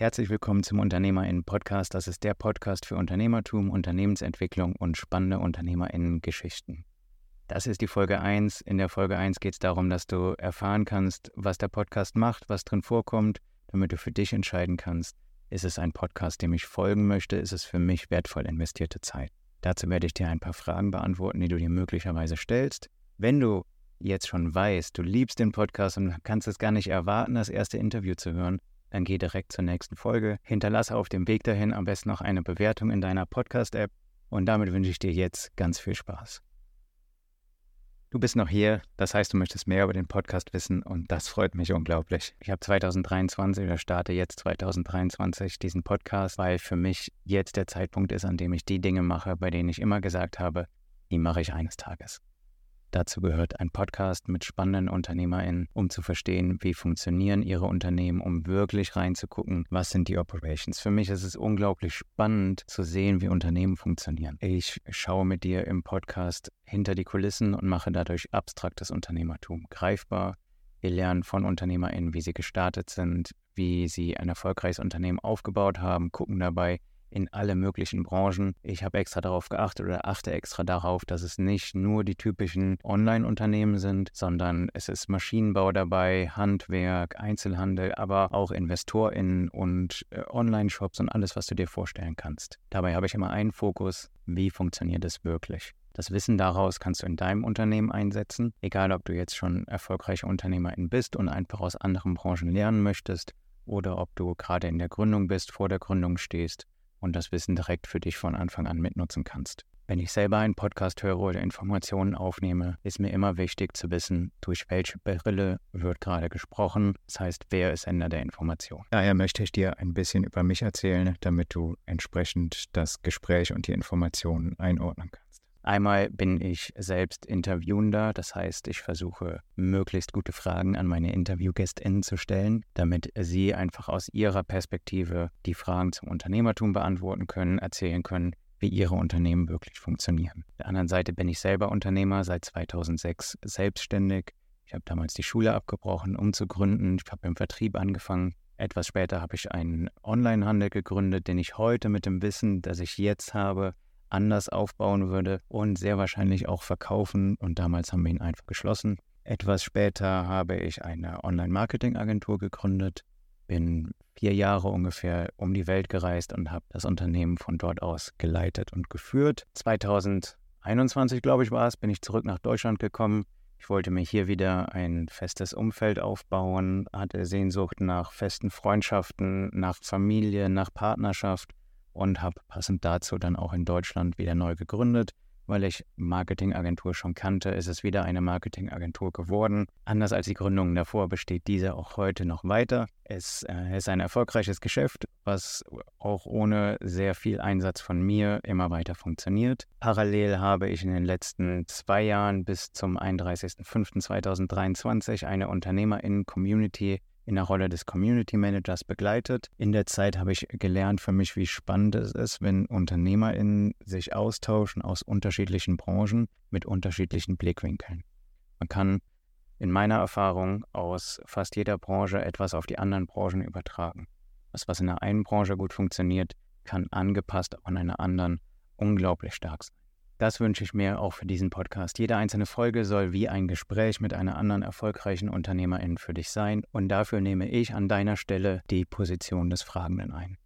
Herzlich willkommen zum UnternehmerInnen-Podcast. Das ist der Podcast für Unternehmertum, Unternehmensentwicklung und spannende UnternehmerInnen-Geschichten. Das ist die Folge 1. In der Folge 1 geht es darum, dass du erfahren kannst, was der Podcast macht, was drin vorkommt, damit du für dich entscheiden kannst, ist es ein Podcast, dem ich folgen möchte, ist es für mich wertvoll investierte Zeit. Dazu werde ich dir ein paar Fragen beantworten, die du dir möglicherweise stellst. Wenn du jetzt schon weißt, du liebst den Podcast und kannst es gar nicht erwarten, das erste Interview zu hören, dann geh direkt zur nächsten Folge. Hinterlasse auf dem Weg dahin am besten noch eine Bewertung in deiner Podcast-App und damit wünsche ich dir jetzt ganz viel Spaß. Du bist noch hier, das heißt, du möchtest mehr über den Podcast wissen und das freut mich unglaublich. Ich habe 2023 oder starte jetzt 2023 diesen Podcast, weil für mich jetzt der Zeitpunkt ist, an dem ich die Dinge mache, bei denen ich immer gesagt habe, die mache ich eines Tages. Dazu gehört ein Podcast mit spannenden UnternehmerInnen, um zu verstehen, wie funktionieren ihre Unternehmen, um wirklich reinzugucken, was sind die Operations. Für mich ist es unglaublich spannend zu sehen, wie Unternehmen funktionieren. Ich schaue mit dir im Podcast hinter die Kulissen und mache dadurch abstraktes Unternehmertum greifbar. Wir lernen von UnternehmerInnen, wie sie gestartet sind, wie sie ein erfolgreiches Unternehmen aufgebaut haben, gucken dabei, in alle möglichen Branchen. Ich habe extra darauf geachtet oder achte extra darauf, dass es nicht nur die typischen Online-Unternehmen sind, sondern es ist Maschinenbau dabei, Handwerk, Einzelhandel, aber auch InvestorInnen und äh, Online-Shops und alles, was du dir vorstellen kannst. Dabei habe ich immer einen Fokus, wie funktioniert es wirklich? Das Wissen daraus kannst du in deinem Unternehmen einsetzen, egal ob du jetzt schon erfolgreicher Unternehmerin bist und einfach aus anderen Branchen lernen möchtest oder ob du gerade in der Gründung bist, vor der Gründung stehst und das Wissen direkt für dich von Anfang an mitnutzen kannst. Wenn ich selber einen Podcast höre oder Informationen aufnehme, ist mir immer wichtig zu wissen, durch welche Brille wird gerade gesprochen. Das heißt, wer ist Sender der Information. Daher möchte ich dir ein bisschen über mich erzählen, damit du entsprechend das Gespräch und die Informationen einordnen kannst. Einmal bin ich selbst Interviewender, das heißt, ich versuche möglichst gute Fragen an meine Interviewgästinnen zu stellen, damit sie einfach aus ihrer Perspektive die Fragen zum Unternehmertum beantworten können, erzählen können, wie ihre Unternehmen wirklich funktionieren. Auf der anderen Seite bin ich selber Unternehmer, seit 2006 selbstständig. Ich habe damals die Schule abgebrochen, um zu gründen. Ich habe im Vertrieb angefangen. Etwas später habe ich einen Onlinehandel gegründet, den ich heute mit dem Wissen, das ich jetzt habe, anders aufbauen würde und sehr wahrscheinlich auch verkaufen. Und damals haben wir ihn einfach geschlossen. Etwas später habe ich eine Online-Marketing-Agentur gegründet, bin vier Jahre ungefähr um die Welt gereist und habe das Unternehmen von dort aus geleitet und geführt. 2021, glaube ich, war es, bin ich zurück nach Deutschland gekommen. Ich wollte mir hier wieder ein festes Umfeld aufbauen, hatte Sehnsucht nach festen Freundschaften, nach Familie, nach Partnerschaft und habe passend dazu dann auch in Deutschland wieder neu gegründet. Weil ich Marketingagentur schon kannte, ist es wieder eine Marketingagentur geworden. Anders als die Gründungen davor besteht diese auch heute noch weiter. Es äh, ist ein erfolgreiches Geschäft, was auch ohne sehr viel Einsatz von mir immer weiter funktioniert. Parallel habe ich in den letzten zwei Jahren bis zum 31.05.2023 eine Unternehmerinnen-Community in der Rolle des Community Managers begleitet. In der Zeit habe ich gelernt für mich, wie spannend es ist, wenn UnternehmerInnen sich austauschen aus unterschiedlichen Branchen mit unterschiedlichen Blickwinkeln. Man kann in meiner Erfahrung aus fast jeder Branche etwas auf die anderen Branchen übertragen. Das, was in der einen Branche gut funktioniert, kann angepasst an einer anderen unglaublich stark sein. Das wünsche ich mir auch für diesen Podcast. Jede einzelne Folge soll wie ein Gespräch mit einer anderen erfolgreichen Unternehmerin für dich sein und dafür nehme ich an deiner Stelle die Position des Fragenden ein.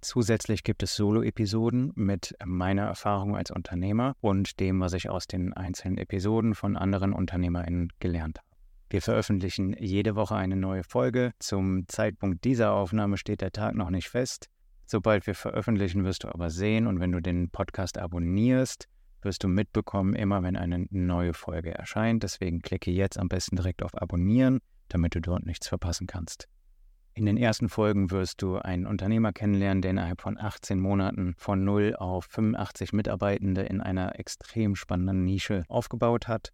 Zusätzlich gibt es Solo-Episoden mit meiner Erfahrung als Unternehmer und dem, was ich aus den einzelnen Episoden von anderen UnternehmerInnen gelernt habe. Wir veröffentlichen jede Woche eine neue Folge. Zum Zeitpunkt dieser Aufnahme steht der Tag noch nicht fest. Sobald wir veröffentlichen, wirst du aber sehen und wenn du den Podcast abonnierst, wirst du mitbekommen, immer wenn eine neue Folge erscheint. Deswegen klicke jetzt am besten direkt auf Abonnieren, damit du dort nichts verpassen kannst. In den ersten Folgen wirst du einen Unternehmer kennenlernen, der innerhalb von 18 Monaten von 0 auf 85 Mitarbeitende in einer extrem spannenden Nische aufgebaut hat.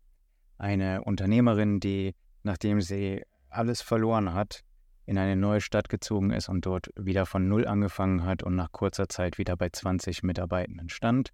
Eine Unternehmerin, die, nachdem sie alles verloren hat, in eine neue Stadt gezogen ist und dort wieder von 0 angefangen hat und nach kurzer Zeit wieder bei 20 Mitarbeitenden stand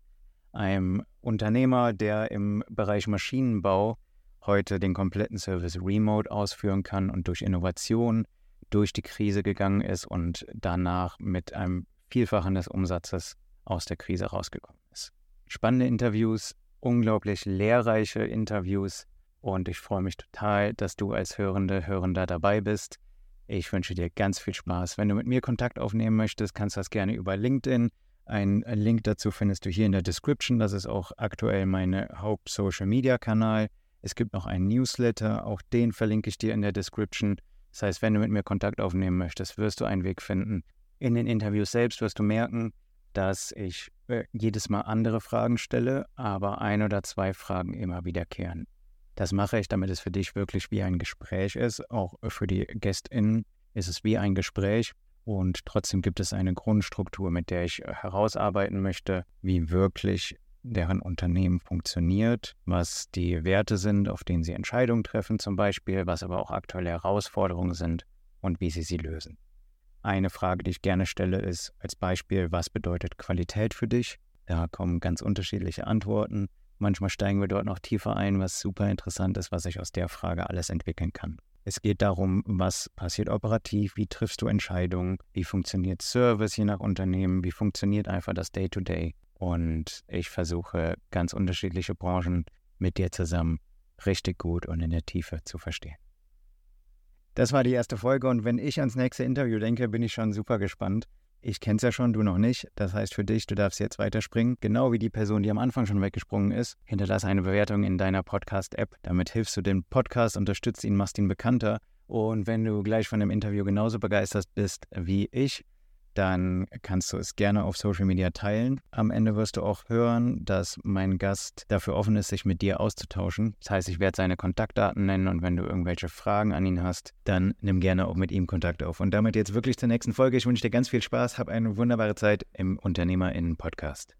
einem Unternehmer, der im Bereich Maschinenbau heute den kompletten Service remote ausführen kann und durch Innovation, durch die Krise gegangen ist und danach mit einem Vielfachen des Umsatzes aus der Krise rausgekommen ist. Spannende Interviews, unglaublich lehrreiche Interviews und ich freue mich total, dass du als Hörende, Hörender dabei bist. Ich wünsche dir ganz viel Spaß. Wenn du mit mir Kontakt aufnehmen möchtest, kannst du das gerne über LinkedIn. Ein Link dazu findest du hier in der Description. Das ist auch aktuell mein Haupt-Social-Media-Kanal. Es gibt noch einen Newsletter, auch den verlinke ich dir in der Description. Das heißt, wenn du mit mir Kontakt aufnehmen möchtest, wirst du einen Weg finden. In den Interviews selbst wirst du merken, dass ich äh, jedes Mal andere Fragen stelle, aber ein oder zwei Fragen immer wiederkehren. Das mache ich, damit es für dich wirklich wie ein Gespräch ist. Auch für die GästInnen ist es wie ein Gespräch. Und trotzdem gibt es eine Grundstruktur, mit der ich äh, herausarbeiten möchte, wie wirklich deren Unternehmen funktioniert, was die Werte sind, auf denen sie Entscheidungen treffen zum Beispiel, was aber auch aktuelle Herausforderungen sind und wie sie sie lösen. Eine Frage, die ich gerne stelle, ist als Beispiel, was bedeutet Qualität für dich? Da kommen ganz unterschiedliche Antworten. Manchmal steigen wir dort noch tiefer ein, was super interessant ist, was sich aus der Frage alles entwickeln kann. Es geht darum, was passiert operativ, wie triffst du Entscheidungen, wie funktioniert Service je nach Unternehmen, wie funktioniert einfach das Day-to-Day. -Day. Und ich versuche ganz unterschiedliche Branchen mit dir zusammen richtig gut und in der Tiefe zu verstehen. Das war die erste Folge und wenn ich ans nächste Interview denke, bin ich schon super gespannt. Ich kenne es ja schon, du noch nicht. Das heißt für dich, du darfst jetzt weiterspringen. Genau wie die Person, die am Anfang schon weggesprungen ist. Hinterlass eine Bewertung in deiner Podcast-App. Damit hilfst du dem Podcast, unterstützt ihn, machst ihn bekannter. Und wenn du gleich von dem Interview genauso begeistert bist wie ich, dann kannst du es gerne auf Social Media teilen. Am Ende wirst du auch hören, dass mein Gast dafür offen ist, sich mit dir auszutauschen. Das heißt, ich werde seine Kontaktdaten nennen und wenn du irgendwelche Fragen an ihn hast, dann nimm gerne auch mit ihm Kontakt auf. Und damit jetzt wirklich zur nächsten Folge. Ich wünsche dir ganz viel Spaß, hab eine wunderbare Zeit im UnternehmerInnen-Podcast.